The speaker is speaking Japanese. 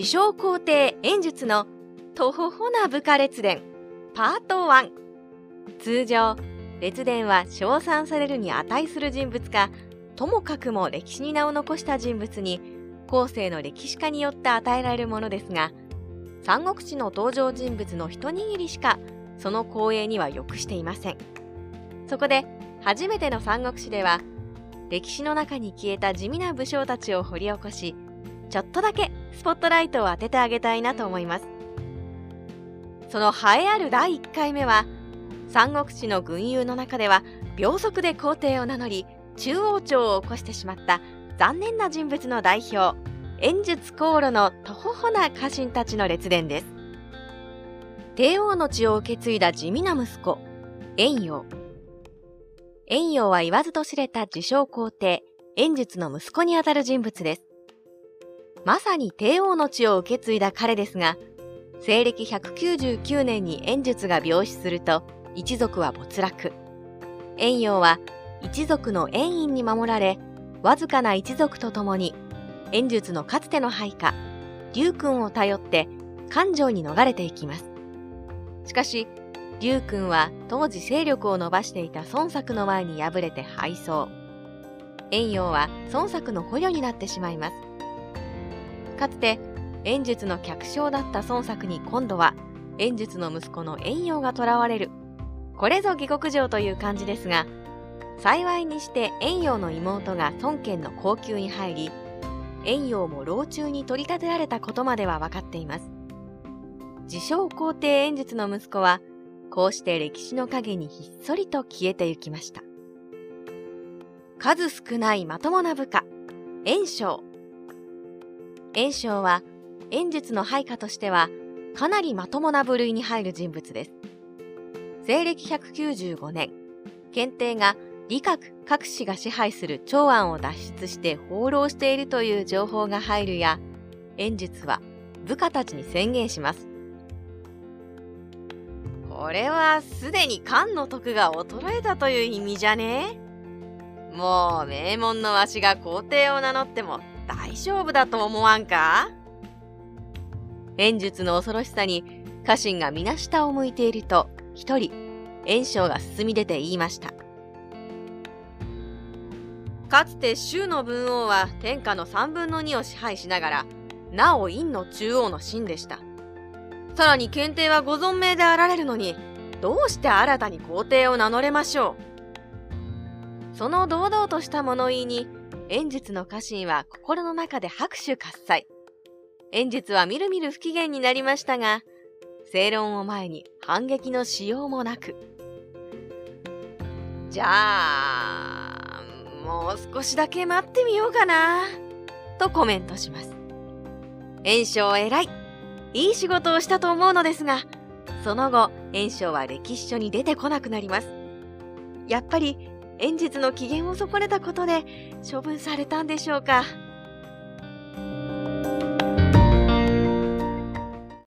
自称皇帝演術のとほほな部下列伝パート1通常列伝は称賛されるに値する人物かともかくも歴史に名を残した人物に後世の歴史家によって与えられるものですが三国志の登場人物の一握りしかその光栄には良くしていません。そこで初めての三国志では歴史の中に消えた地味な武将たちを掘り起こしちょっとだけスポットライトを当ててあげたいなと思います。その栄えある第1回目は三国志の群雄の中では秒速で皇帝を名乗り中央朝を起こしてしまった残念な人物の代表演術航路のとほほな家臣たちの列伝です。帝王の血を受け継いだ地味な息子円陽円陽は言わずと知れた自称皇帝演術の息子にあたる人物です。まさに帝王の血を受け継いだ彼ですが西暦199年に演術が病死すると一族は没落。円陽は一族の円院に守られわずかな一族と共に演術のかつての配下龍君を頼って漢城に逃れていきます。しかし龍君は当時勢力を伸ばしていた孫作の前に敗れて敗走。円陽は孫作の捕虜になってしまいます。かつて演術の客商だった孫作に今度は演術の息子の円陽が囚われる。これぞ下克上という感じですが幸いにして円陽の妹が孫権の高級に入り円陽も老中に取り立てられたことまでは分かっています。自称皇帝演術の息子はこうして歴史の陰にひっそりと消えてゆきました。数少ないまともな部下炎章。炎章は演術の配下としてはかなりまともな部類に入る人物です。西暦195年検定が李閣各氏が支配する長安を脱出して放浪しているという情報が入るや演術は部下たちに宣言します。これはすでに漢の徳が衰えたという意味じゃね？もう名門のわしが皇帝を名乗っても大丈夫だと思わんか？演術の恐ろしさに家臣が皆下を向いていると一人炎章が進み出て言いました。かつて周の文王は天下の3分の2を支配しながらなお陰の中央の秦でした。さらに検定はご存命であられるのにどうして新たに皇帝を名乗れましょう？その堂々とした物言いに演術の家臣は心の中で拍手喝采。演術はみるみる不機嫌になりましたが、正論を前に反撃のしようもなく。じゃあ、もう少しだけ待ってみようかな、とコメントします。炎章偉い。いい仕事をしたと思うのですが、その後、炎章は歴史書に出てこなくなります。やっぱり演説の機嫌を損ねたことで処分されたんでしょうか。